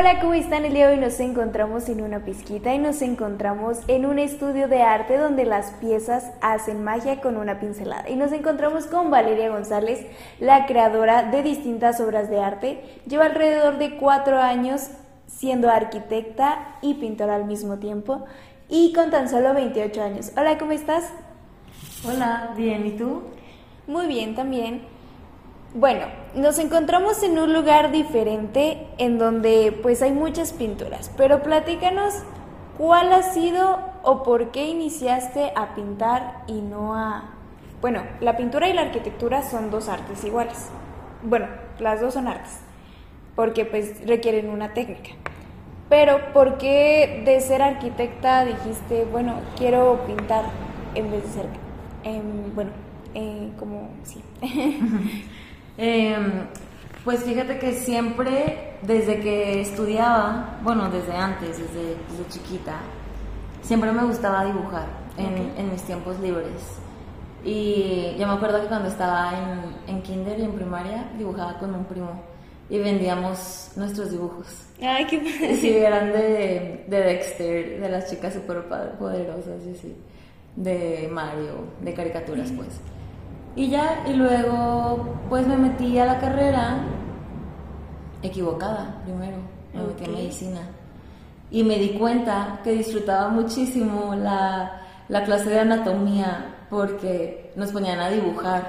hola, ¿cómo están? El día de hoy nos encontramos en una pizquita y nos encontramos en un estudio de arte donde las piezas hacen magia con una pincelada. Y nos encontramos con Valeria González, la creadora de distintas obras de arte. Lleva alrededor de cuatro años siendo arquitecta y pintora al mismo tiempo y con tan solo 28 años. Hola, ¿cómo estás? Hola, bien, ¿y tú? Muy bien también. Bueno, nos encontramos en un lugar diferente en donde pues hay muchas pinturas, pero platícanos cuál ha sido o por qué iniciaste a pintar y no a... Bueno, la pintura y la arquitectura son dos artes iguales. Bueno, las dos son artes, porque pues requieren una técnica. Pero ¿por qué de ser arquitecta dijiste, bueno, quiero pintar en vez de ser, em, bueno, eh, como sí? Em, pues fíjate que siempre, desde que estudiaba, bueno, desde antes, desde, chiquita, siempre me gustaba dibujar en, mis tiempos libres. Y yo me acuerdo que cuando estaba en, en kinder y en primaria, dibujaba con un primo y vendíamos nuestros dibujos. Ay, qué padre. Sí, eran de, de Dexter, de las chicas super poderosas, y sí, de Mario, de caricaturas, pues. Y ya, y luego pues me metí a la carrera equivocada primero, me metí a medicina. Y me di cuenta que disfrutaba muchísimo la, la clase de anatomía porque nos ponían a dibujar.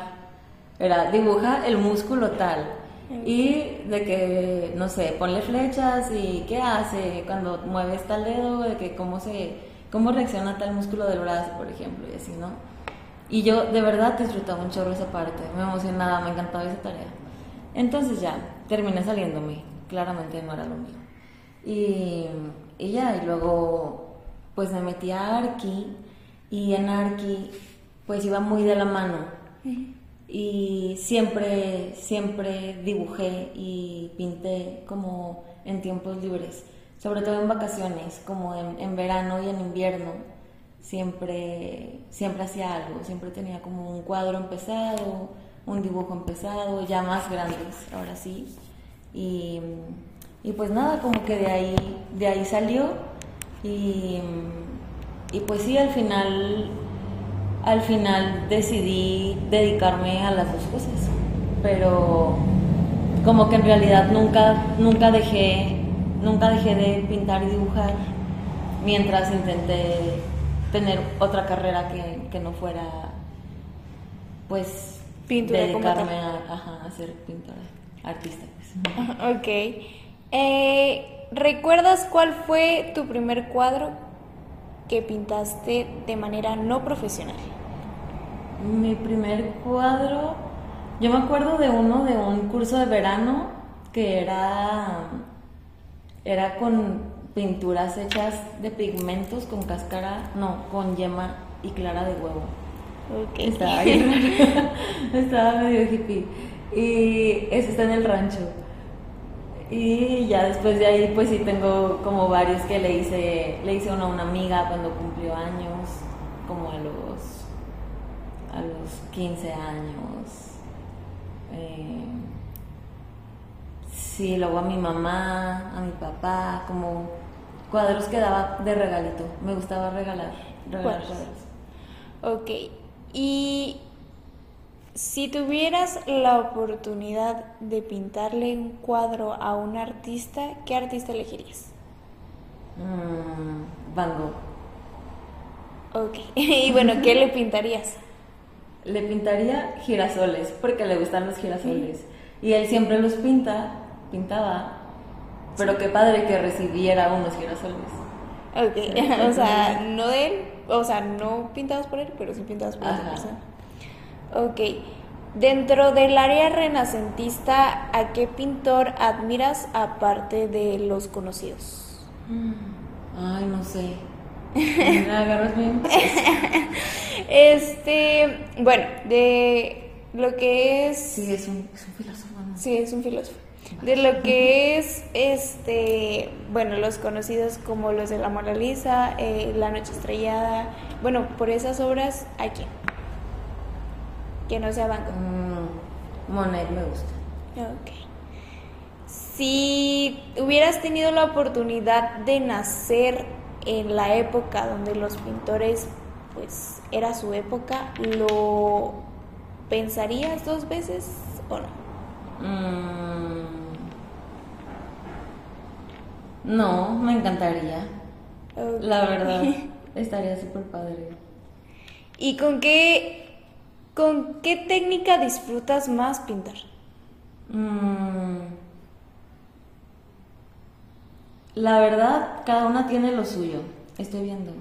Era, dibuja el músculo tal. Y de que, no sé, ponle flechas y qué hace cuando mueves tal dedo, de que cómo se, cómo reacciona tal músculo del brazo, por ejemplo, y así, ¿no? Y yo de verdad disfrutaba un chorro esa parte, me emocionaba, me encantaba esa tarea. Entonces ya, terminé saliéndome, claramente no era lo mío. Y, y ya, y luego pues me metí a Arki y en Arki pues iba muy de la mano. Y siempre, siempre dibujé y pinté como en tiempos libres, sobre todo en vacaciones, como en, en verano y en invierno siempre, siempre hacía algo, siempre tenía como un cuadro empezado, un dibujo empezado, ya más grandes, ahora sí. Y, y pues nada, como que de ahí, de ahí salió y, y pues sí, al final, al final decidí dedicarme a las dos cosas, pero como que en realidad nunca, nunca dejé, nunca dejé de pintar y dibujar mientras intenté tener otra carrera que, que no fuera, pues, Pintura dedicarme a, a, ser pintora, artista. Pues. Ok. Eh, ¿Recuerdas cuál fue tu primer cuadro que pintaste de manera no profesional? Mi primer cuadro, yo me acuerdo de uno de un curso de verano que era, era con pinturas hechas de pigmentos con cáscara, no, con yema y clara de huevo. Okay. Estaba, estaba medio hippie. Y eso está en el rancho. Y ya después de ahí, pues sí tengo como varios que le hice, le hice uno a una amiga cuando cumplió años, como a los, a los 15 años. Eh, sí, luego a mi mamá, a mi papá, como cuadros que daba de regalito. Me gustaba regalar, regalar cuadros. Ok, y si tuvieras la oportunidad de pintarle un cuadro a un artista, ¿qué artista elegirías? Mm, Van Gogh. Ok, y bueno, ¿qué le pintarías? Le pintaría girasoles, porque le gustan los girasoles. Y él siempre los pinta, pintaba pero qué padre que recibiera unos girasoles. Ok, o sea, no de él, o sea, no pintados por él, pero sí pintados por otra persona. Ok, dentro del área renacentista, ¿a qué pintor admiras aparte de los conocidos? Mm, ay, no sé. ¿Me agarras bien? este, bueno, de lo que es... Sí, es un, es un filósofo. Sí, es un filósofo de lo que es, este, bueno, los conocidos como los de la Mona Lisa, eh, La Noche Estrellada, bueno, por esas obras, ¿a quién? Que no sea Banco. Mm, Monet me gusta. Ok. si hubieras tenido la oportunidad de nacer en la época donde los pintores, pues era su época, ¿lo pensarías dos veces o no? Mm. No, me encantaría. La verdad, estaría súper padre. ¿Y con qué, con qué técnica disfrutas más pintar? Mm. La verdad, cada una tiene lo suyo. Estoy viendo.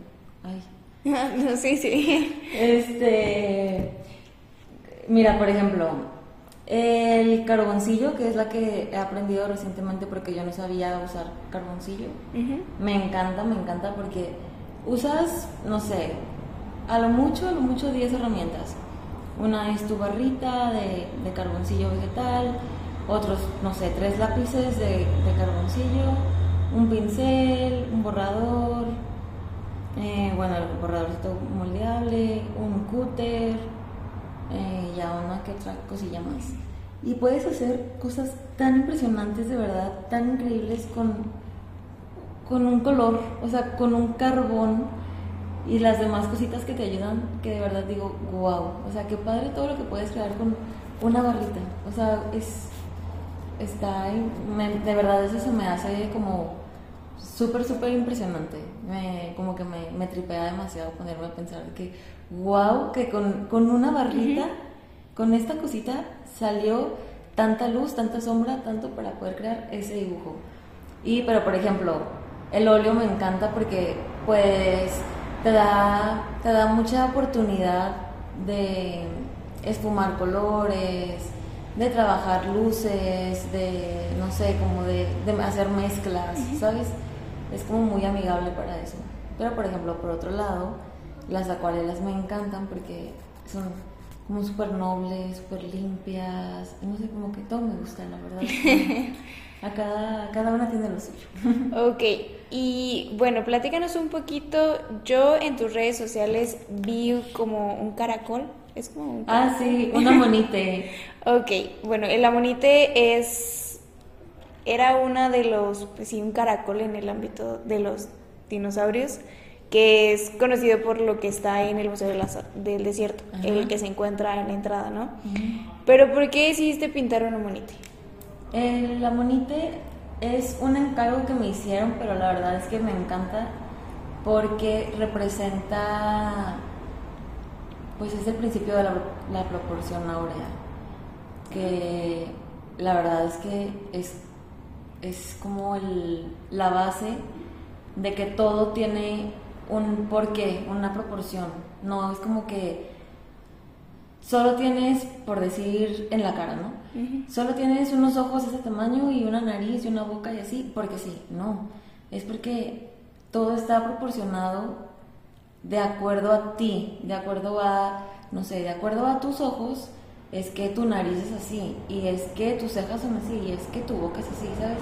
Ay. no, sí, sí. Este. Mira, por ejemplo, el carboncillo, que es la que he aprendido recientemente porque yo no sabía usar carboncillo. Me encanta, me encanta porque usas, no sé, a lo mucho, a lo mucho 10 herramientas. Una es tu barrita de, carboncillo vegetal, otros, no sé, tres lápices de, de carboncillo, un pincel, un borrador, eh, bueno, el borradorcito moldeable, un cúter, eh, ya una que otra cosilla más. Y puedes hacer cosas tan impresionantes, de verdad, tan increíbles con, con un color, o sea, con un carbón y las demás cositas que te ayudan, que de verdad digo, wow, o sea, qué padre todo lo que puedes crear con una barrita. O sea, es, está, de verdad eso se me hace como súper, súper impresionante. Me, como que me, me, tripea demasiado ponerme a pensar que, wow, que con, con una barrita, con esta cosita, salió tanta luz, tanta sombra, tanto para poder crear ese dibujo. Y, pero por ejemplo, el óleo me encanta porque, pues, te da, te da mucha oportunidad de esfumar colores, de trabajar luces, de, no sé, como de, de hacer mezclas, ¿sabes? es como muy amigable para eso. Pero por ejemplo, por otro lado, las acuarelas me encantan porque son como súper nobles, súper limpias, no sé, como que todo me gusta, la verdad. A cada, cada una tiene lo suyo. Ok, y bueno, platícanos un poquito. Yo en tus redes sociales vi como un caracol. Es como un Ah, sí, una monite. ok, bueno, el amonite es era una de los, pues sí, un caracol en el ámbito de los dinosaurios, que es conocido por lo que está en el Museo del Desierto, el que se encuentra en la entrada, ¿no? Pero ¿por qué decidiste pintar una monite? la monite es un encargo que me hicieron, pero la verdad es que me encanta porque representa, pues es el principio de la, la proporción áurea, que la verdad es que es es como el, la base de que todo tiene un porqué, una proporción. No es como que solo tienes, por decir, en la cara, ¿no? Solo tienes unos ojos de ese tamaño y una nariz y una boca y así, porque sí, no. Es porque todo está proporcionado de acuerdo a ti, de acuerdo a, no sé, de acuerdo a tus ojos, es que tu nariz es así, y es que tus cejas son así, y es que tu boca es así, ¿sabes?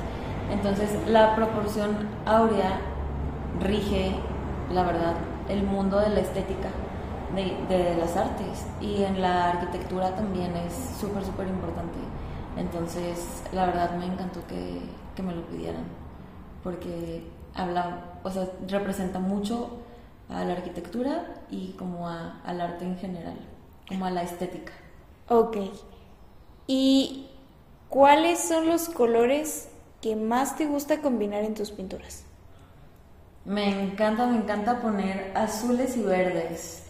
Entonces la proporción áurea rige, la verdad, el mundo de la estética, de, las artes, y en la arquitectura también es súper, súper importante. Entonces, la verdad me encantó que, que me lo pidieran, porque habla, o sea, representa mucho a la arquitectura y como a, al arte en general, como a la estética. Ok. ¿Y cuáles son los colores que más te gusta combinar en tus pinturas? Me encanta, me encanta poner azules y verdes,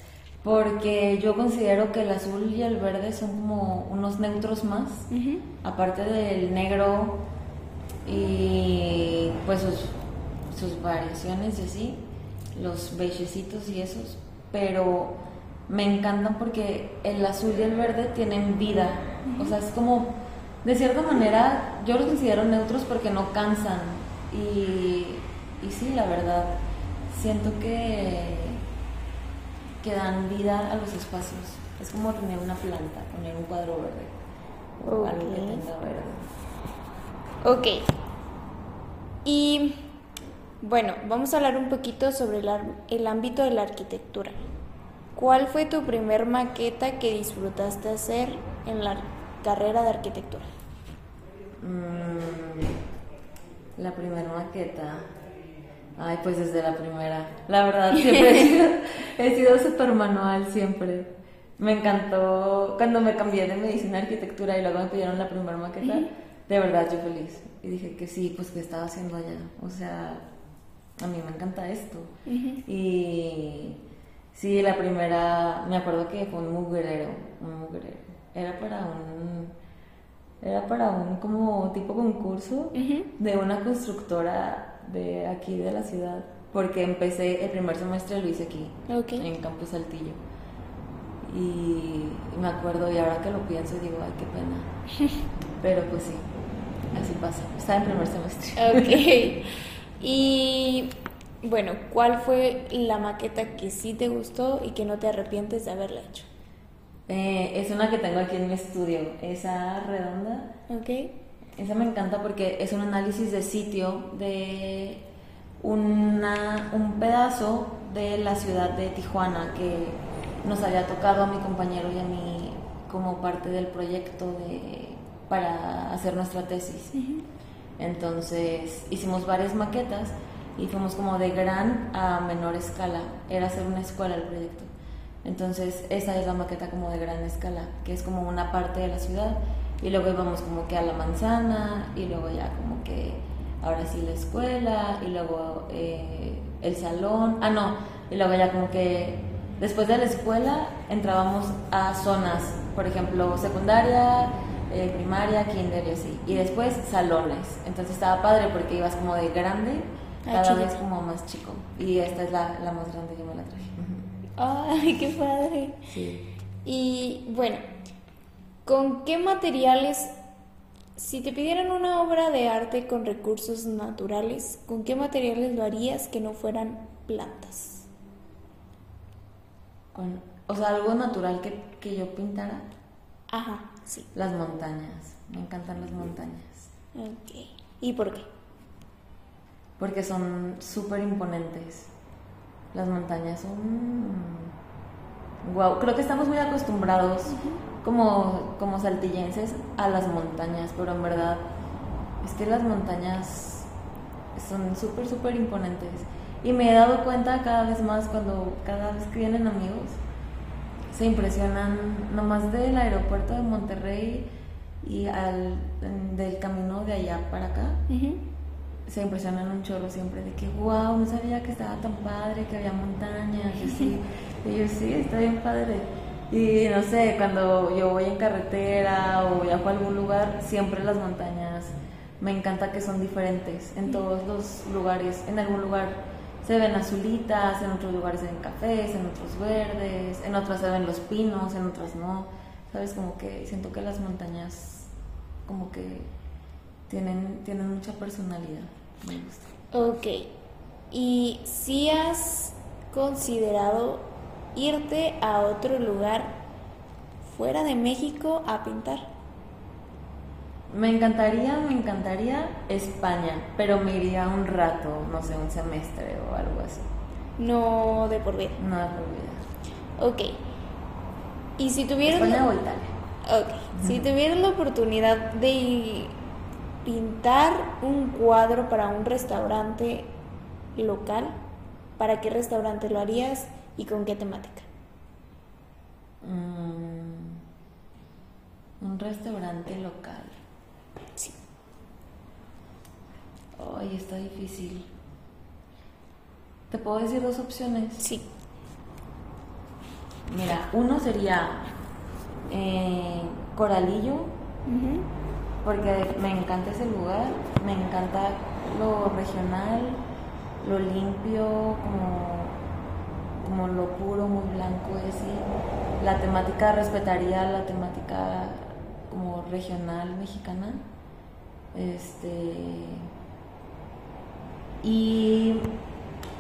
porque yo considero que el azul y el verde son como unos neutros más, aparte del negro y pues sus, sus variaciones y así, los beigecitos y esos, pero me encantan porque el azul y el verde tienen vida. O sea, es como, de cierta manera, yo los considero neutros porque no cansan. Y, y sí, la verdad, siento que, que dan vida a los espacios. Es como tener una planta, poner un cuadro verde. O algo que tenga verde. Ok. Y bueno, vamos a hablar un poquito sobre el, el ámbito de la arquitectura. ¿Cuál fue tu primer maqueta que disfrutaste hacer en la carrera de arquitectura? Mm, La primera maqueta. Ay, pues desde la primera. La verdad, siempre he sido súper manual, siempre. Me encantó cuando me cambié de medicina a arquitectura y luego me pidieron la primera maqueta. De verdad, yo feliz. Y dije que sí, pues que estaba haciendo allá. O sea, a mí me encanta esto. Y sí, la primera, me acuerdo que fue un mugrero, un mugrero. Era para un, era para un como tipo concurso de una constructora de aquí de la ciudad. Porque empecé, el primer semestre lo hice aquí, en Campus Saltillo. Y, me acuerdo, y ahora que lo pienso, digo, ay, qué pena. Pero pues sí, así pasa. Estaba en primer semestre. Ok. Y bueno, ¿cuál fue la maqueta que sí te gustó y que no te arrepientes de haberla hecho? Eh, es una que tengo aquí en mi estudio, esa redonda. Ok. Esa me encanta porque es un análisis de sitio de una, un pedazo de la ciudad de Tijuana que nos había tocado a mi compañero y a mí como parte del proyecto de, para hacer nuestra tesis. Entonces hicimos varias maquetas y fuimos como de gran a menor escala. Era hacer una escuela el proyecto. Entonces esa es la maqueta como de gran escala, que es como una parte de la ciudad y luego íbamos como que a la manzana y luego ya como que ahora sí la escuela y luego eh, el salón. Ah, no, y luego ya como que después de la escuela entrábamos a zonas, por ejemplo, secundaria, eh, primaria, kinder y así. Y después salones. Entonces estaba padre porque ibas como de grande, ah, cada vez como más chico. Y esta es la, la, más grande, yo me la traje. ¡Ay, qué padre! Sí. Y bueno, ¿con qué materiales, si te pidieran una obra de arte con recursos naturales, ¿con qué materiales lo harías que no fueran plantas? Con, o sea, algo natural que, que yo pintara. Ajá, sí. Las montañas. Me encantan las montañas. Ok. ¿Y por qué? Porque son súper imponentes. Las montañas son... Wow, creo que estamos muy acostumbrados como, como saltillenses a las montañas, pero en verdad es que las montañas son súper, súper imponentes. Y me he dado cuenta cada vez más cuando cada vez que vienen amigos se impresionan nomás del aeropuerto de Monterrey y al del camino de allá para acá. Se impresionan un chorro siempre de que, wow, no sabía que estaba tan padre, que había montañas, y así. y yo, sí, está bien padre. Y no sé, cuando yo voy en carretera o viajo a algún lugar, siempre las montañas me encanta que son diferentes en todos los lugares. En algún lugar se ven azulitas, en otros lugares se ven cafés, en otros verdes, en otras se ven los pinos, en otras no. Sabes, como que siento que las montañas como que tienen, tienen mucha personalidad. Me gusta. Ok. ¿Y si has considerado irte a otro lugar fuera de México a pintar? Me encantaría, me encantaría España, pero me iría un rato, no sé, un semestre o algo así. No de por vida. No de por vida. Ok. Y si tuvieras... España o Italia. Ok. Si tuvieras la oportunidad de pintar un cuadro para un restaurante local, ¿para qué restaurante lo harías y con qué temática? Mm, un restaurante local. Ay, está difícil. ¿Te puedo decir dos opciones? Sí. Mira, uno sería eh, Coralillo, porque me encanta ese lugar, me encanta lo regional, lo limpio, como, como lo puro, muy blanco, así. La temática respetaría la temática como regional mexicana. Este y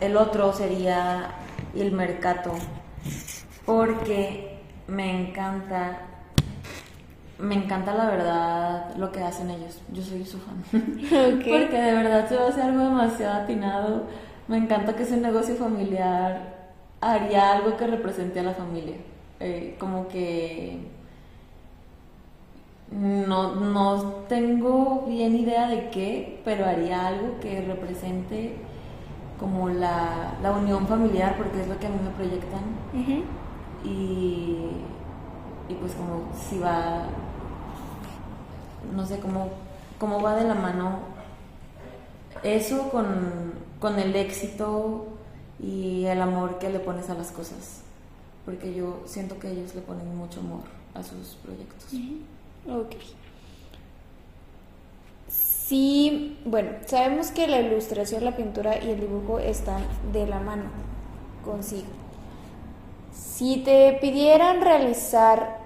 el otro sería el mercado, porque me encanta, me encanta la verdad lo que hacen ellos. Yo soy su fan. Porque de verdad se va a hacer algo demasiado atinado. Me encanta que ese negocio familiar haría algo que represente a la familia. Eh, como que No, no tengo bien idea de qué, pero haría algo que represente como la, la unión familiar, porque es lo que a mí me proyectan. y, y pues como si va, no sé, cómo, cómo va de la mano eso con, con el éxito y el amor que le pones a las cosas. Porque yo siento que ellos le ponen mucho amor a sus proyectos. Ok. Sí, bueno, sabemos que la ilustración, la pintura y el dibujo están de la mano consigo. Si te pidieran realizar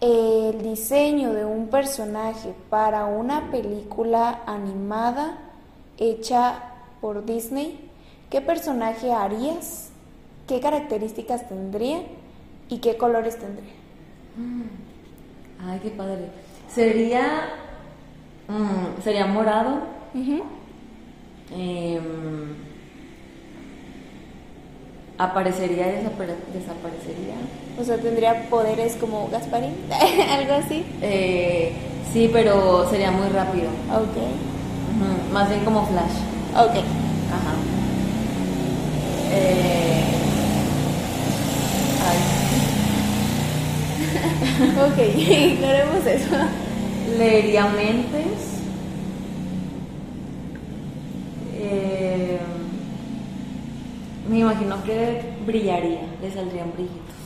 el diseño de un personaje para una película animada hecha por Disney, ¿qué personaje harías? ¿Qué características tendría? ¿Y qué colores tendría? Mm. Ay, qué padre. Sería. Mm, sería morado. Aparecería y desaparecería. O sea, tendría poderes como Gasparín, algo así. Eh, sí, pero sería muy rápido. Ok. Más bien como Flash. Ok. Ajá. Eh, ok, ignoremos eso. Leería mentes. Eh, me imagino que brillaría, le saldrían brillitos.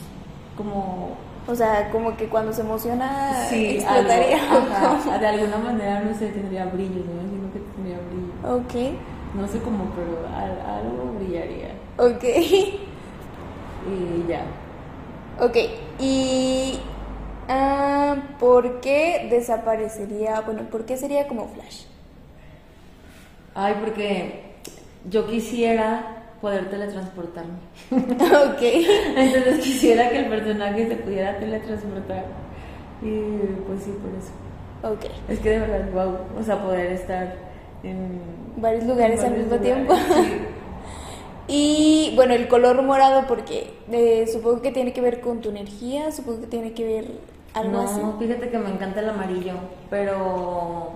Como. O sea, como que cuando se emociona explotaría. de alguna manera, no sé, tendría brillos, me imagino que tendría brillo. Ok. No sé cómo, pero algo brillaría. Ok. Y ya. Ok, y uh, ¿por qué desaparecería? Bueno, ¿por qué sería como Flash? Ay, porque yo quisiera poder teletransportarme. ok. Entonces quisiera que el personaje se pudiera teletransportar. Y pues sí, por eso. Ok. Es que de verdad, wow. O sea, poder estar en varios lugares al mismo tiempo. Y bueno, el color morado porque eh, supongo que tiene que ver con tu energía, supongo que tiene que ver algo no, así. No, fíjate que me encanta el amarillo, pero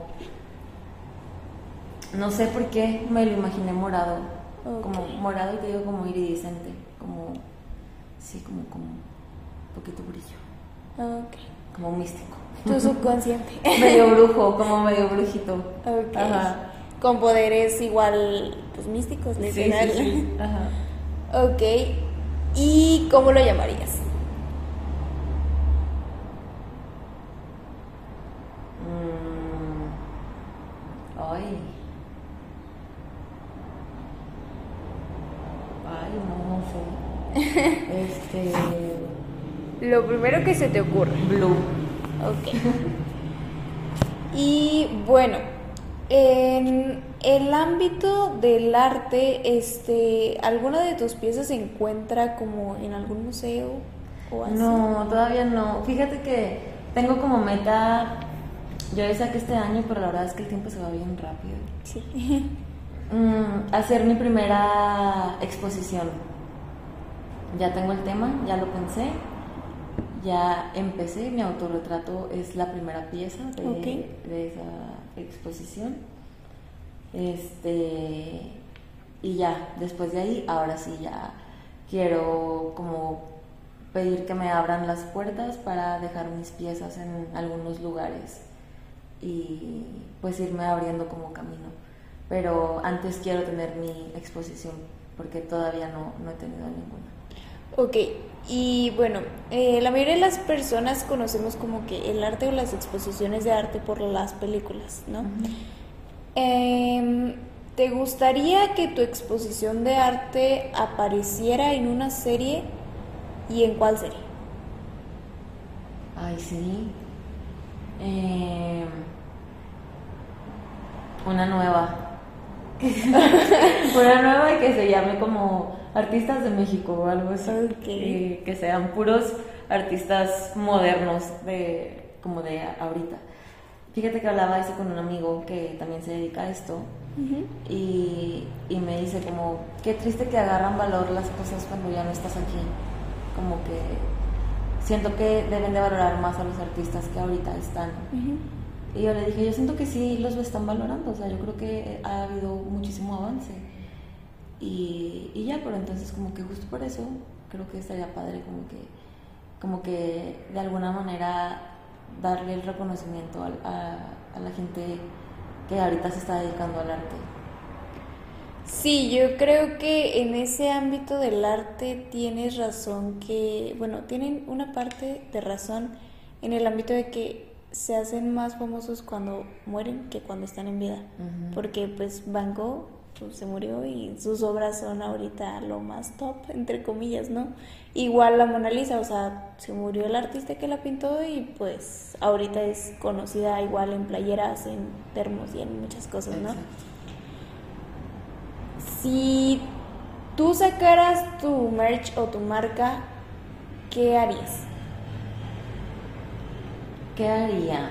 no sé por qué me lo imaginé morado. Como morado y te digo como iridiscente, como sí, como como un poquito brillo. Okay. Como místico. Tu subconsciente. medio brujo, como medio brujito. Okay. Ajá con poderes igual, pues místicos. Sí, sí, Ajá. Ok. ¿Y cómo lo llamarías? Mm. Ay, no, no sé. Este. Lo primero que se te ocurre. Blue. Ok. y bueno, en el ámbito del arte, este, ¿alguna de tus piezas se encuentra como en algún museo o así? No, todavía no. Fíjate que tengo como meta, yo decía que este año, pero la verdad es que el tiempo se va bien rápido. Sí. Mm, hacer mi primera exposición. Ya tengo el tema, ya lo pensé, ya empecé, mi autorretrato es la primera pieza de, de esa exposición. Este, y ya, después de ahí, ahora sí ya quiero como pedir que me abran las puertas para dejar mis piezas en algunos lugares y pues irme abriendo como camino. Pero antes quiero tener mi exposición porque todavía no, no he tenido ninguna. Ok, y bueno, eh, la mayoría de las personas conocemos como que el arte o las exposiciones de arte por las películas, ¿no? Em, ¿Te gustaría que tu exposición de arte apareciera en una serie y en cuál serie? Ay, sí. Em, una nueva. una nueva que se llame como artistas de México o algo así. que sean puros artistas modernos de como de ahorita. Fíjate que hablaba eso con un amigo que también se dedica a esto y, y, me dice como, qué triste que agarran valor las cosas cuando ya no estás aquí. Como que siento que deben de valorar más a los artistas que ahorita están. Y yo le dije, yo siento que sí los están valorando, o sea, yo creo que ha habido muchísimo avance. Y, y ya, pero entonces como que justo por eso creo que estaría padre como que, como que de alguna manera darle el reconocimiento a, a, a la gente que ahorita se está dedicando al arte. Sí, yo creo que en ese ámbito del arte tienes razón que, bueno, tienen una parte de razón en el ámbito de que se hacen más famosos cuando mueren que cuando están en vida. Porque pues Van Gogh pues, se murió y sus obras son ahorita lo más top, entre comillas, ¿no? Igual la Mona Lisa, o sea, se murió el artista que la pintó y pues ahorita es conocida igual en playeras, en termos y en muchas cosas, ¿no? Si tú sacaras tu merch o tu marca, ¿qué harías? ¿Qué haría?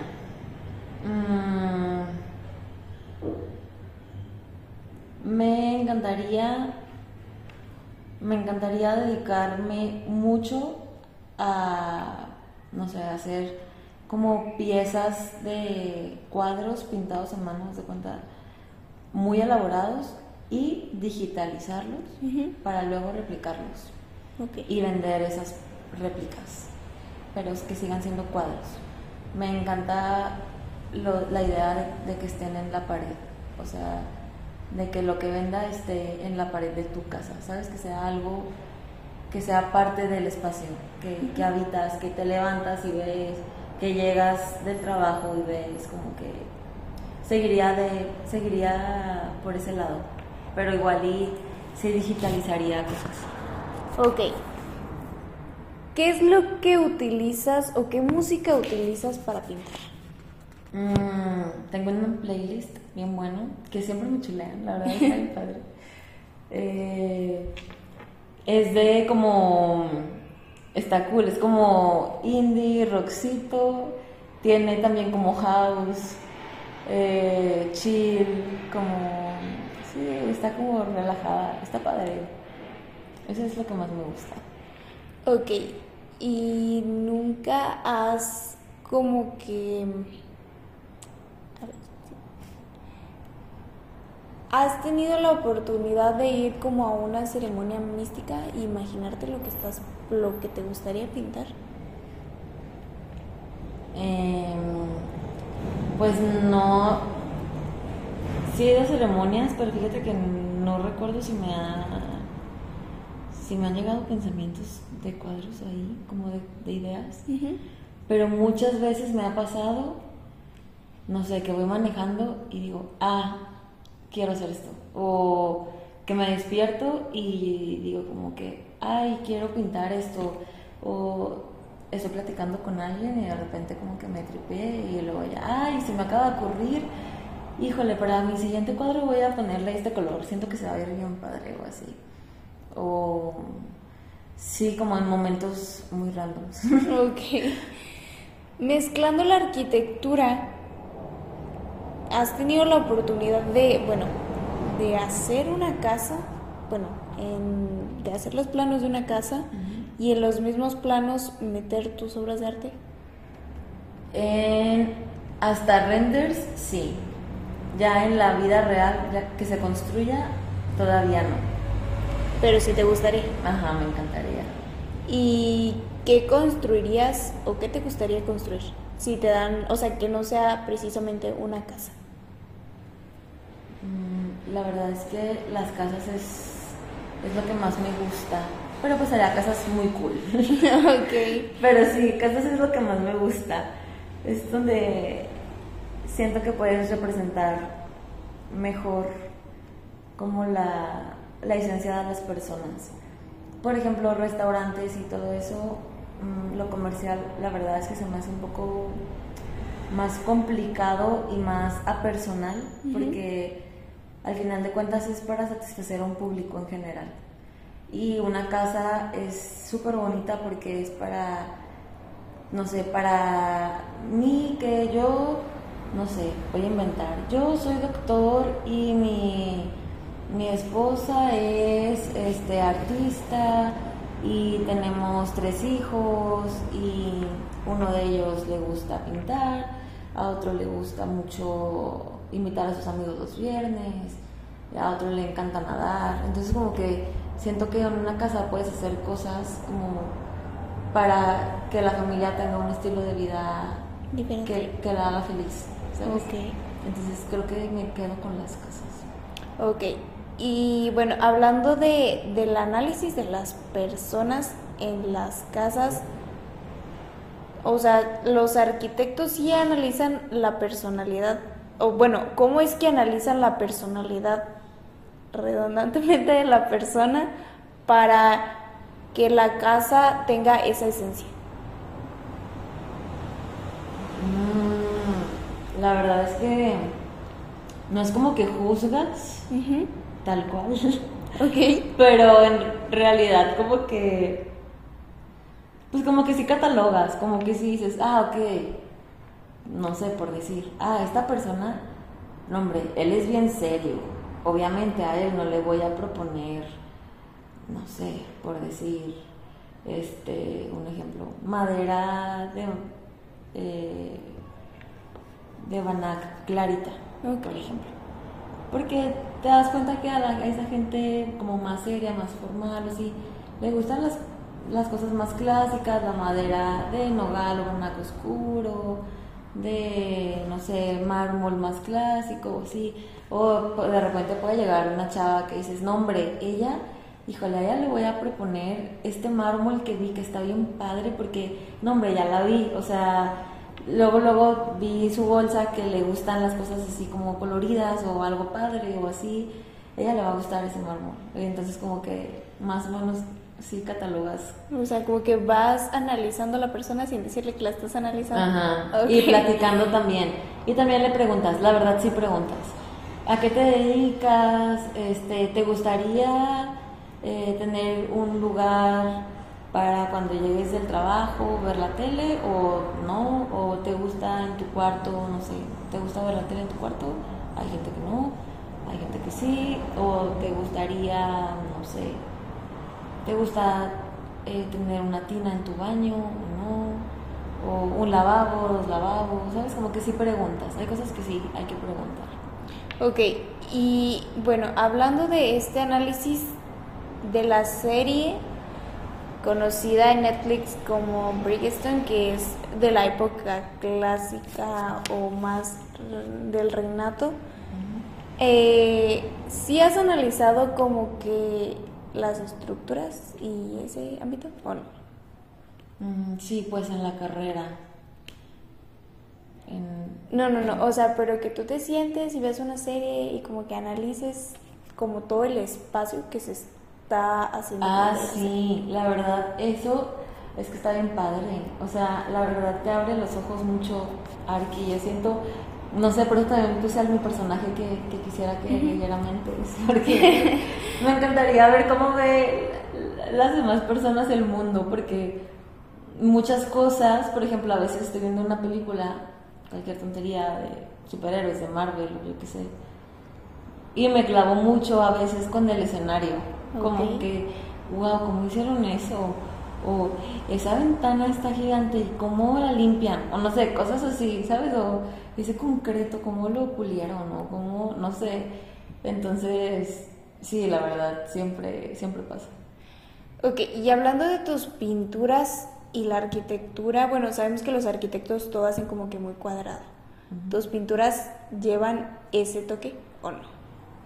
Mm, me encantaría, me encantaría dedicarme mucho a, no sé, hacer como piezas de cuadros pintados en manos de cuenta muy elaborados y digitalizarlos para luego replicarlos y vender esas réplicas, pero es que sigan siendo cuadros. Me encanta la idea de, que estén en la pared, o sea, de que lo que venda esté en la pared de tu casa, ¿sabes? Que sea algo que sea parte del espacio, que, habitas, que te levantas y ves, que llegas del trabajo y ves como que seguiría, de, seguiría por ese lado, pero igual y se digitalizaría cosas. Ok, ¿Qué es lo que utilizas o qué música utilizas para pintar? Mm, tengo un playlist bien bueno que siempre me chulean, la verdad está bien padre. Eh, es de como. Está cool, es como indie, rockcito. Tiene también como house, eh, chill, como. Sí, está como relajada, está padre. Eso es lo que más me gusta. Ok, y nunca has como que... A ver, ¿Has tenido la oportunidad de ir como a una ceremonia mística e imaginarte lo que estás, lo que te gustaría pintar? Em, pues no. Sí he ido a ceremonias, pero fíjate que no recuerdo si me ha si me han llegado pensamientos de cuadros ahí, como de, ideas, pero muchas veces me ha pasado, no sé, que voy manejando y digo, ah, quiero hacer esto, o que me despierto y digo como que, ay, quiero pintar esto, o estoy platicando con alguien y de repente como que me tripé y luego ya, ay, se me acaba de ocurrir, híjole, para mi siguiente cuadro voy a ponerle este color, siento que se va a ver bien padre o así o sí, como en momentos muy randoms. ok. Mezclando la arquitectura, ¿has tenido la oportunidad de, bueno, de hacer una casa, bueno, de hacer los planos de una casa y en los mismos planos meter tus obras de arte? hasta renders, sí. Ya en la vida real, ya que se construya, todavía no. Pero si te gustaría. Ajá, me encantaría. ¿Y qué construirías o qué te gustaría construir? Si te dan, o sea, que no sea precisamente una casa. Mm, la verdad es que las casas es, es lo que más me gusta. Pero pues haría casas muy cool. ok. Pero sí, casas es lo que más me gusta. Es donde siento que puedes representar mejor como la la esencia de las personas. Por ejemplo, restaurantes y todo eso, mm, lo comercial, la verdad es que se me hace un poco más complicado y más apersonal, porque al final de cuentas es para satisfacer a un público en general. Y una casa es súper bonita porque es para, no sé, para mí que yo, no sé, voy a inventar. Yo soy doctor y mi mi esposa es este, artista y tenemos tres hijos y uno de ellos le gusta pintar, a otro le gusta mucho invitar a sus amigos los viernes, a otro le encanta nadar. Entonces como que siento que en una casa puedes hacer cosas como para que la familia tenga un estilo de vida que, que, la haga feliz. Entonces creo que me quedo con las casas. Ok. Y bueno, hablando de, del análisis de las personas en las casas, o sea, los arquitectos sí analizan la personalidad, o bueno, ¿cómo es que analizan la personalidad redundantemente de la persona para que la casa tenga esa esencia? Mm, la verdad es que no es como que juzgas tal cual. Ok. Pero en realidad como que... Pues como que sí catalogas, como que sí dices, ah, ok, no sé, por decir, ah, esta persona, no hombre, él es bien serio. Obviamente a él no le voy a proponer, no sé, por decir, este, un ejemplo, madera de, eh, de banac clarita, por ejemplo. Porque te das cuenta que a, esa gente como más seria, más formal, así, le gustan las, las cosas más clásicas, la madera de nogal o banaco oscuro, de, no sé, mármol más clásico, así. O de repente puede llegar una chava que dices, no hombre, ella, híjole, a ella le voy a proponer este mármol que vi que está bien padre porque, no hombre, ya la vi, o sea, Luego, luego vi su bolsa que le gustan las cosas así como coloridas o algo padre o así. Ella le va a gustar ese mármol. Entonces como que más o menos sí catalogas. O sea, como que vas analizando a la persona sin decirle que la estás analizando. Ajá. Y platicando también. Y también le preguntas, la verdad sí preguntas. ¿A qué te dedicas? Este, ¿Te gustaría eh, tener un lugar para cuando llegues del trabajo ver la tele o no, o te gusta en tu cuarto, no sé, te gusta ver la tele en tu cuarto, hay gente que no, hay gente que sí, o te gustaría, no sé, te gusta eh, tener una tina en tu baño o no, o un lavabo, dos lavabos, ¿sabes? Como que sí preguntas, hay cosas que sí hay que preguntar. Ok, y bueno, hablando de este análisis de la serie, conocida en Netflix como Bridgestone, que es de la época clásica o más del reinato. Eh, ¿Sí has analizado como que las estructuras y ese ámbito o no? Mm, sí, pues en la carrera. No, no, no, o sea, pero que tú te sientes y ves una serie y como que analices como todo el espacio que se haciendo. Ah, sí, la verdad, eso es que está bien padre. O sea, la verdad te abre los ojos mucho, Arki. Yo siento, no sé, por eso también puse al mi personaje que, quisiera que leyera mentes. Porque me encantaría ver cómo ve las demás personas el mundo. Porque muchas cosas, por ejemplo, a veces estoy viendo una película, cualquier tontería de superhéroes, de Marvel yo qué sé. Y me clavo mucho a veces con el escenario como que, wow, ¿cómo hicieron eso? O esa ventana está gigante y cómo la limpian, o no sé, cosas así, ¿sabes? O ese concreto, cómo lo pulieron, o cómo, no sé. Entonces, sí, la verdad, siempre, siempre pasa. Ok, y hablando de tus pinturas y la arquitectura, bueno, sabemos que los arquitectos todo hacen como que muy cuadrado. ¿Tus pinturas llevan ese toque o no?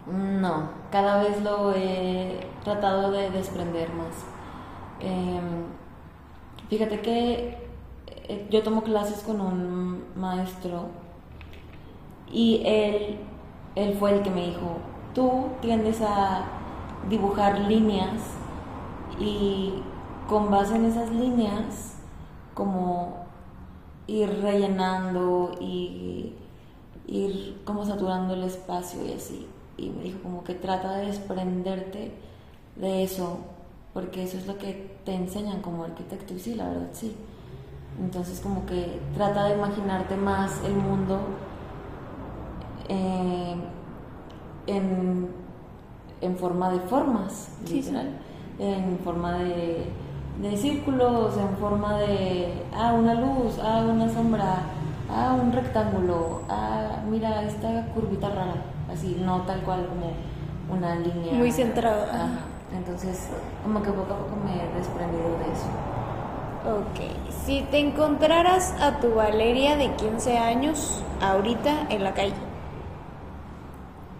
No, cada vez lo he tratado de desprender más. Em, fíjate que eh, yo tomo clases con un maestro y él, él fue el que me dijo, tú tiendes a dibujar líneas y con base en esas líneas como ir rellenando y ir como saturando el espacio y así y me dijo como que trata de desprenderte de eso, porque eso es lo que te enseñan como arquitecto, y sí, la verdad sí. Entonces como que trata de imaginarte más el mundo eh, en, forma de formas, literal, en forma de de círculos en forma de, ah, una luz, ah, una sombra, ah, un rectángulo, ah, mira esta curvita rara, así, no tal cual como una línea. Muy centrada. Ajá. Entonces, como que poco a poco me he desprendido de eso. Ok, si te encontraras a tu Valeria de 15 años ahorita en la calle,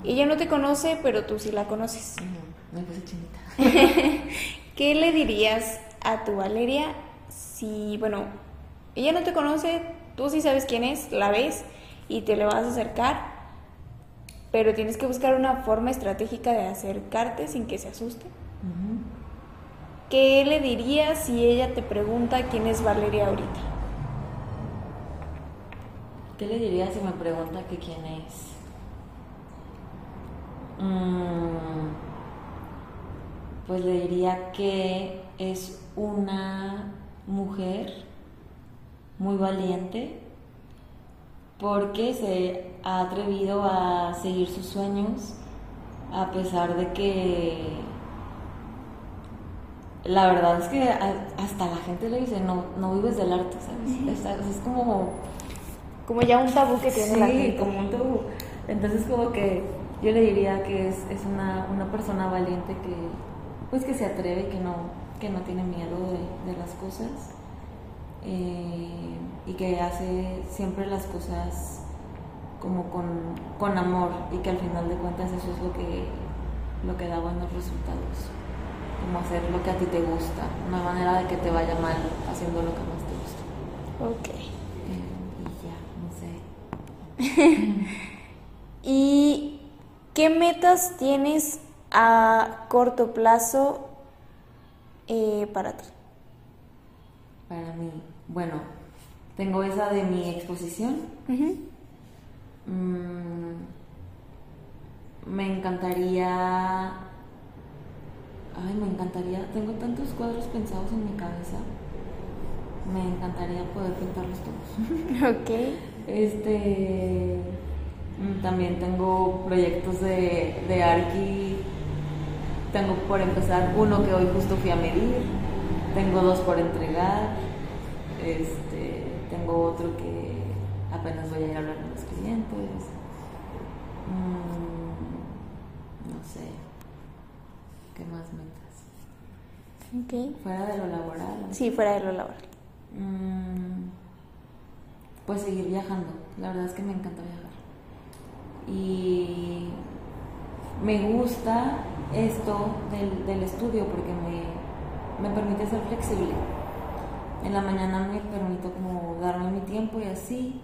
ella no te conoce, pero tú sí la conoces. Me puse chinita. ¿Qué le dirías a tu Valeria si, bueno, ella no te conoce, tú sí sabes quién es, la ves y te le vas a acercar, pero tienes que buscar una forma estratégica de acercarte sin que se asuste? ¿Qué le dirías si ella te pregunta quién es Valeria ahorita? ¿Qué le diría si me pregunta que quién es? Mm, pues le diría que es una mujer muy valiente porque se ha atrevido a seguir sus sueños a pesar de que la verdad es que hasta la gente le dice no, no vives del arte, ¿sabes? Es como Como ya un tabú que tiene la gente. como un tabú. Entonces como que yo le diría que es, es una, una persona valiente que pues que se atreve, que no, que no tiene miedo de, de las cosas eh, y que hace siempre las cosas como con, con amor y que al final de cuentas eso es lo que, lo que da buenos resultados. Como hacer lo que a ti te gusta, una manera de que te vaya mal haciendo lo que más te gusta. Ok. Eh, y ya, no sé. ¿Y qué metas tienes a corto plazo eh, para ti? Para mí, bueno, tengo esa de mi exposición. Mm, me encantaría. Ay, me encantaría. Tengo tantos cuadros pensados en mi cabeza. Me encantaría poder pintarlos todos. Ok. Este. mm, También tengo proyectos de, de Arqui. Tengo por empezar uno que hoy justo fui a medir. Tengo dos por entregar. Este, tengo otro que apenas voy a ir a hablar con los clientes. Mm, no sé. ¿Qué más metas? Ok. Fuera de lo laboral. Sí, fuera de lo laboral. Mm, Pues seguir viajando. La verdad es que me encanta viajar. Y me gusta esto del, del estudio porque me, me permite ser flexible. En la mañana me permito como darme mi tiempo y así.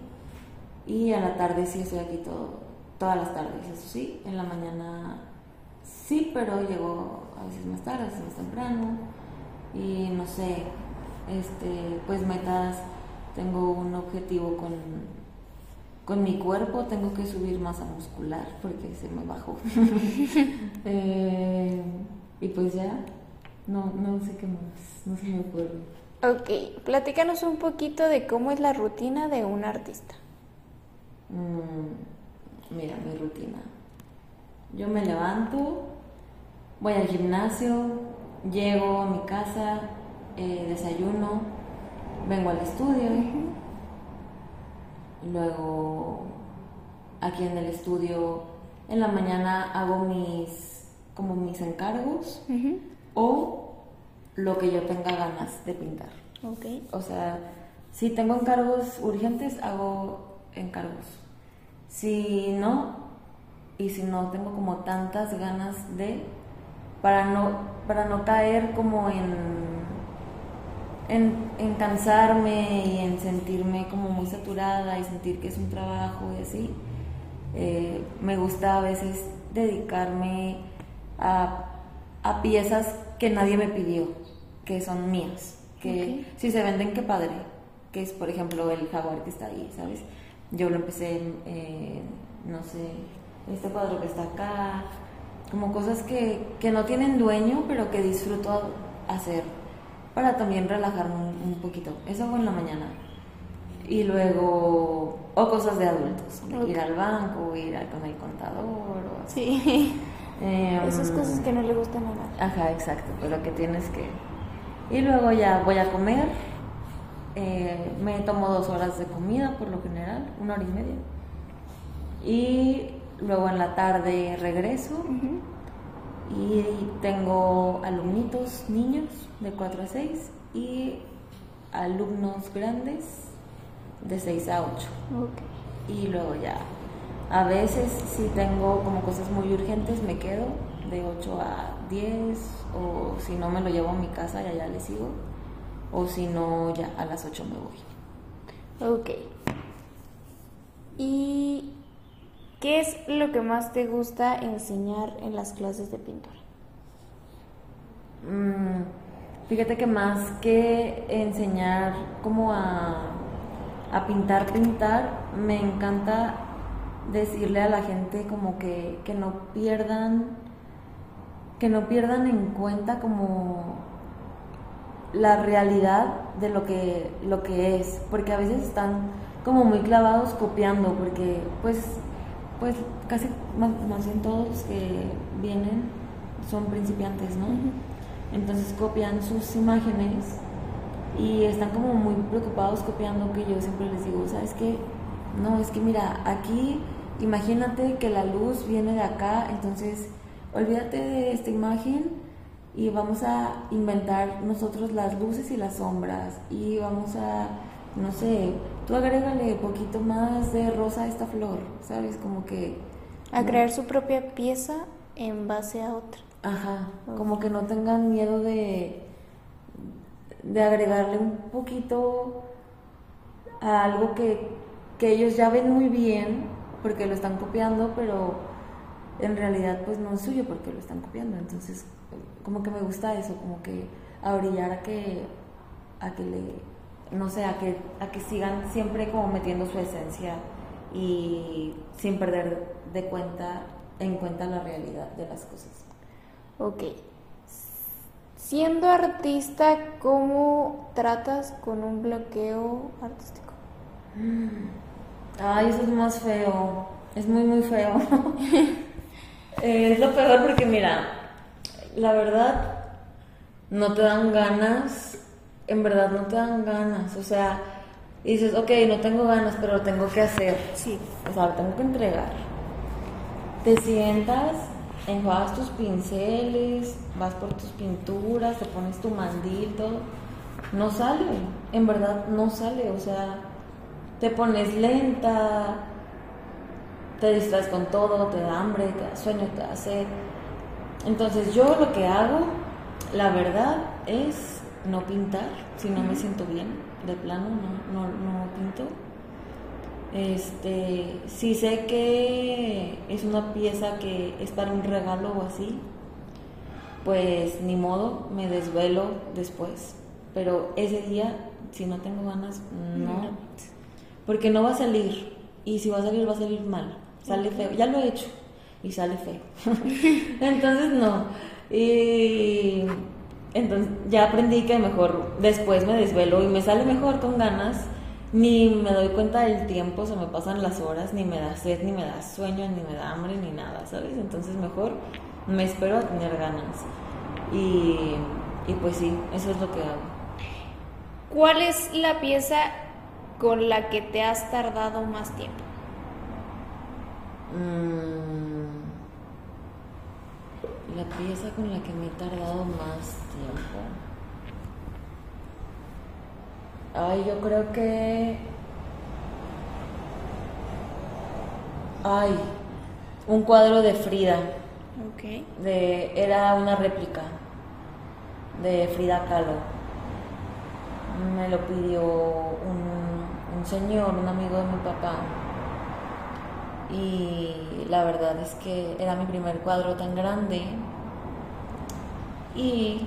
Y a la tarde sí estoy aquí todo, todas las tardes, eso sí. En la mañana sí, pero llego a veces más tarde, a veces más temprano. Y no sé, este, pues metas, tengo un objetivo con, con mi cuerpo, tengo que subir masa muscular porque se me bajó. Eh, y pues ya, no, no sé qué más, no se me ocurre. Ok, platícanos un poquito de cómo es la rutina de un artista. Mm, mira, mi rutina. Yo me levanto, voy al gimnasio, llego a mi casa, eh, desayuno, vengo al estudio, luego aquí en el estudio en la mañana hago mis como mis encargos o lo que yo tenga ganas de pintar. O sea, si tengo encargos urgentes, hago encargos. Si no, y si no tengo como tantas ganas de, para no, para no caer como en, en, en cansarme y en sentirme como muy saturada y sentir que es un trabajo y así, eh, me gusta a veces dedicarme a, a piezas que nadie me pidió, que son mías, que si se venden, qué padre, que es por ejemplo el jaguar que está ahí, ¿sabes? Yo lo empecé, eh, no sé, este cuadro que está acá, como cosas que, que no tienen dueño, pero que disfruto hacer para también relajarme un, un poquito. Eso hago en la mañana. Y luego, o cosas de adultos, ir al banco, ir con el contador o así. Sí. Em, Esas cosas que no le gustan a nadie. Ajá, exacto, pero que tienes que, Y luego ya voy a comer. Eh, me tomo dos horas de comida por lo general, una hora y media. Y luego en la tarde regreso. Y tengo alumnitos, niños de 4 a 6 y alumnos grandes de 6 a 8. Y luego ya, a veces si tengo como cosas muy urgentes me quedo de 8 a 10 o si no me lo llevo a mi casa y allá le sigo o si no ya a las 8 me voy. Ok. ¿Y qué es lo que más te gusta enseñar en las clases de pintura? Mm, fíjate que más que enseñar como a, a pintar, pintar, me encanta decirle a la gente como que, que no pierdan que no pierdan en cuenta como la realidad de lo que, lo que es, porque a veces están como muy clavados copiando, porque pues, pues casi más, bien todos los que vienen son principiantes, ¿no? Entonces copian sus imágenes y están como muy preocupados copiando que yo siempre les digo, ¿sabes qué? No, es que mira, aquí imagínate que la luz viene de acá, entonces olvídate de esta imagen y vamos a inventar nosotros las luces y las sombras y vamos a, no sé, tú agrégale poquito más de rosa a esta flor, ¿sabes? Como que... A crear su propia pieza en base a otra. Ajá, como que no tengan miedo de, de agregarle un poquito a algo que, que ellos ya ven muy bien porque lo están copiando, pero en realidad pues no es suyo porque lo están copiando. Entonces, como que me gusta eso, como que a brillar a que, a que le, no sé, a que, a que sigan siempre como metiendo su esencia y sin perder de cuenta, en cuenta la realidad de las cosas. Ok. Siendo artista, ¿cómo tratas con un bloqueo artístico? Ay, eso es más feo. Es muy, muy feo. Eh, es lo peor porque mira, la verdad, no te dan ganas, en verdad no te dan ganas, o sea, dices, ok, no tengo ganas, pero lo tengo que hacer. Sí. O sea, lo tengo que entregar. Te sientas, enjuagas tus pinceles, vas por tus pinturas, te pones tu mandito. No sale, en verdad no sale, o sea, te pones lenta, te distraes con todo, te da hambre, te da sueño, te da sed. Entonces yo lo que hago, la verdad, es no pintar si no me siento bien, de plano no, no, no pinto. Este, si sé que es una pieza que es para un regalo o así, pues ni modo, me desvelo después. Pero ese día, si no tengo ganas, no. Porque no va a salir. Y si va a salir, va a salir mal sale feo. Ya lo he hecho y sale feo. entonces no. Y entonces ya aprendí que mejor después me desvelo y me sale mejor con ganas. Ni me doy cuenta del tiempo, se me pasan las horas, ni me da sed, ni me da sueño, ni me da hambre, ni nada, ¿sabes? Entonces mejor me espero a tener ganas. Y, y pues sí, eso es lo que hago. ¿Cuál es la pieza con la que te has tardado más tiempo? Mm, la pieza con la que me he tardado más tiempo. Ay, yo creo que... Ay, un cuadro de Frida. Okay. De, era una réplica de Frida Kahlo. Me lo pidió un, un señor, un amigo de mi papá y la verdad es que era mi primer cuadro tan grande y,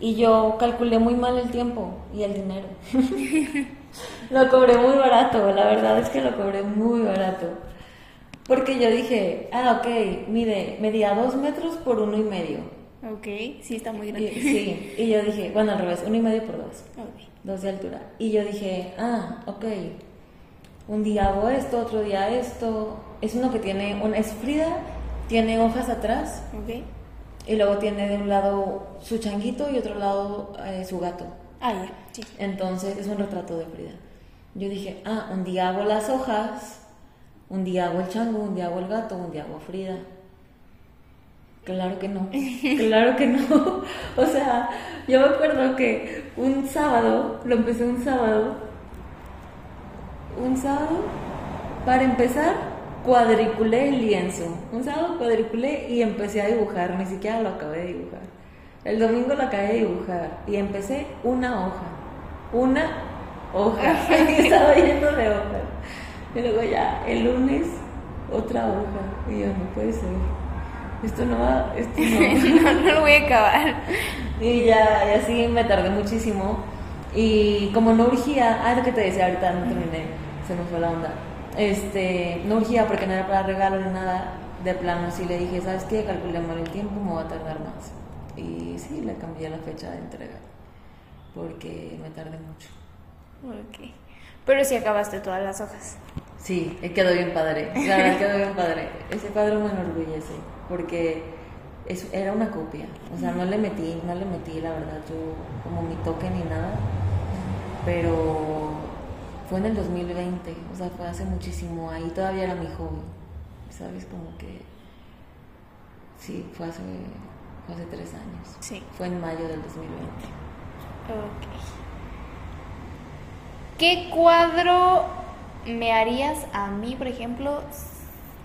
y yo calculé muy mal el tiempo y el dinero. lo cobré muy barato, la verdad es que lo cobré muy barato. Porque yo dije, ah, ok, mide, medía dos metros por uno y medio. Ok, sí, está muy grande. Y, sí, y yo dije, bueno, al revés, uno y medio por dos. Dos de altura. Y yo dije, ah, ok, un día hago esto, otro día esto. Es uno que tiene, una es Frida, tiene hojas atrás. Okay. Y luego tiene de un lado su changuito y otro lado eh, su gato. Ah, ya, sí. Entonces es un retrato de Frida. Yo dije, ah, un día hago las hojas, un día hago el chango, un día hago el gato, un día hago Frida. Claro que no, claro que no. O sea, yo me acuerdo que un sábado, lo empecé un sábado, un sábado, para empezar, cuadriculé el lienzo. Un sábado cuadriculé y empecé a dibujar, ni siquiera lo acabé de dibujar. El domingo lo acabé de dibujar y empecé una hoja, una hoja, estaba lleno de hojas. Y luego ya, el lunes, otra hoja. Y yo, no puede ser. Esto no va, esto no. no, no lo voy a acabar. Y ya, y así me tardé muchísimo. Y como no urgía, ah, lo que te decía ahorita, no terminé, se me fue la onda. Este, no urgía porque no era para regalo ni nada. De plano, sí le dije, ¿sabes qué? Calculé mal el tiempo, me va a tardar más. Y sí, le cambié la fecha de entrega porque me tardé mucho. Ok. Pero sí acabaste todas las hojas. Sí, eh, quedó bien padre. La verdad quedó bien padre. Ese cuadro me enorgullece porque es, era una copia. O sea, no le metí, no le metí, la verdad, yo como mi toque ni nada. Pero fue en el 2020, o sea, fue hace muchísimo. Ahí todavía era mi hobby. ¿Sabes? Como que. Sí, fue hace, fue hace tres años. Sí. Fue en mayo del 2020. Ok. ¿Qué cuadro me harías a mí, por ejemplo,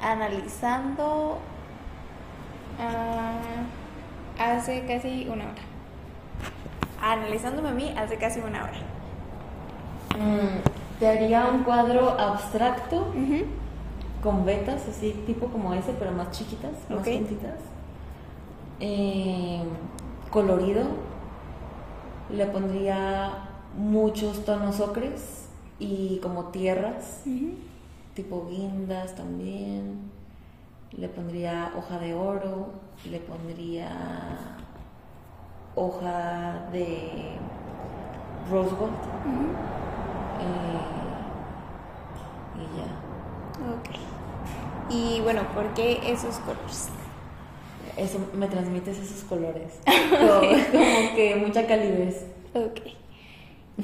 analizando ah, hace casi una hora? Analizándome a mí hace casi una hora. Mm, te haría un cuadro abstracto con vetas, así tipo como ese, pero más chiquitas, más Ok. juntitas. Eh, colorido. Le pondría muchos tonos ocres y como tierras, tipo guindas también. Le pondría hoja de oro, le pondría hoja de rose gold. Eh, y ya. Ok. Y bueno, ¿por qué esos colores? Eso me transmites esos colores. como, como que mucha calidez. Ok.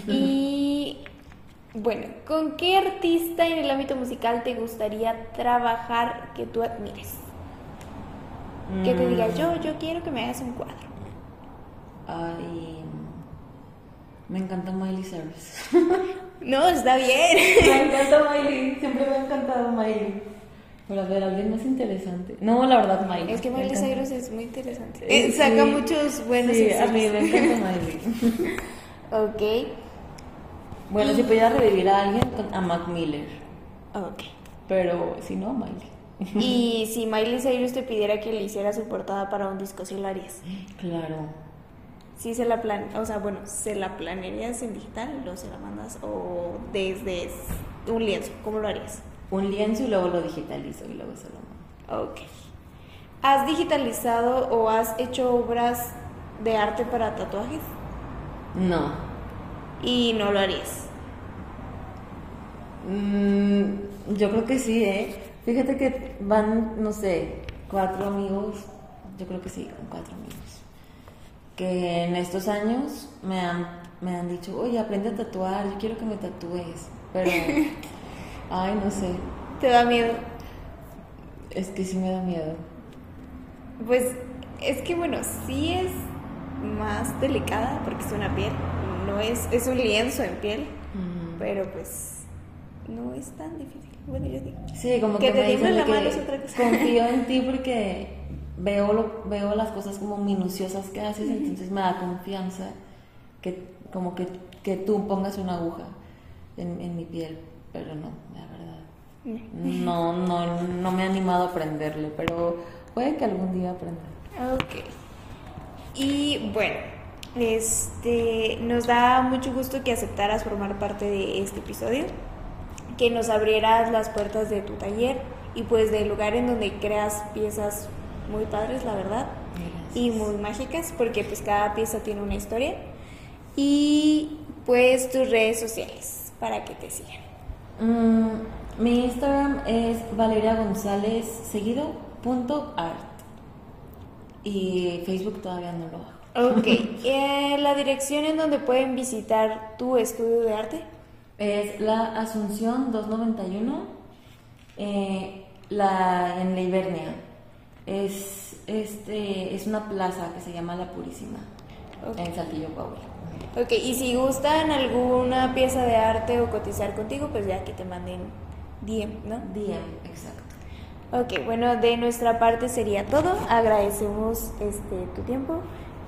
Y bueno, ¿con qué artista en el ámbito musical te gustaría trabajar que tú admires? Que te diga, Mm, yo, yo quiero que me hagas un cuadro. Ay, me encanta Miley Cyrus. No, está bien. me encanta Miley, siempre me ha encantado Miley. Pero a ver, alguien más interesante. No, la verdad, Miley. Es que Miley. Cyrus es muy interesante. Eh, Eh, saca muchos buenos Sí, a mí me encanta Miley. Ok, bueno, si pudiera revivir a alguien, a Mac Miller. ok. Pero si no, a Miley. Y si Miley Cyrus te pidiera que le hiciera su portada para un disco, ¿sí lo harías? Claro. Sí se la plan, o sea, bueno, ¿se la planearías en digital o se la mandas o desde un lienzo? ¿Cómo lo harías? Un lienzo y luego lo digitalizo y luego se lo mando. Ok. ¿Has digitalizado o has hecho obras de arte para tatuajes? No. Y no lo harías. Mm, yo creo que sí, ¿eh? Fíjate que van, no sé, cuatro amigos, yo creo que sí, con cuatro amigos, que en estos años me han, me han dicho, oye, aprende a tatuar, yo quiero que me tatúes, pero, ay, no sé, ¿Te da miedo? es que sí me da miedo. Pues es que bueno, sí es más delicada porque es una piel, no es, es un lienzo en piel, Mm. pero pues no es tan difícil. Bueno, yo digo. Sí, como Que que, te me dicen la de mano que es otra cosa. confío en ti porque veo, lo, veo las cosas como minuciosas que haces, entonces me da confianza que como que, que tú pongas una aguja en, en mi piel, pero no, la verdad. No, no, no me he animado a aprenderle, pero puede que algún día aprenda. Ok. Y bueno, este nos da mucho gusto que aceptaras formar parte de este episodio, que nos abrieras las puertas de tu taller y pues del lugar en donde creas piezas muy padres, la verdad, y muy mágicas, porque pues cada pieza tiene una historia. Y pues tus redes sociales para que te sigan. Mm, mi Instagram es Valeria González seguido punto art. y Facebook todavía no lo hago. Ok, eh, ¿la dirección en donde pueden visitar tu estudio de arte? Es la Asunción 291, eh, la, en la Ibernia. Es, este, es una plaza que se llama La Purísima, Ok. en Saltillo, Coahuila. Ok, y si gustan alguna pieza de arte o cotizar contigo, pues ya que te manden DM, ¿no? DM, exacto. Ok, bueno, de nuestra parte sería todo. Agradecemos este tu tiempo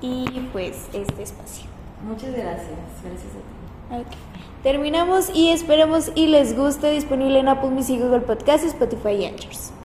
y pues este espacio. Muchas gracias, gracias a ti. Ok. Terminamos y esperemos y les guste disponible en Apple Music, Google Podcast, Spotify y Anchors.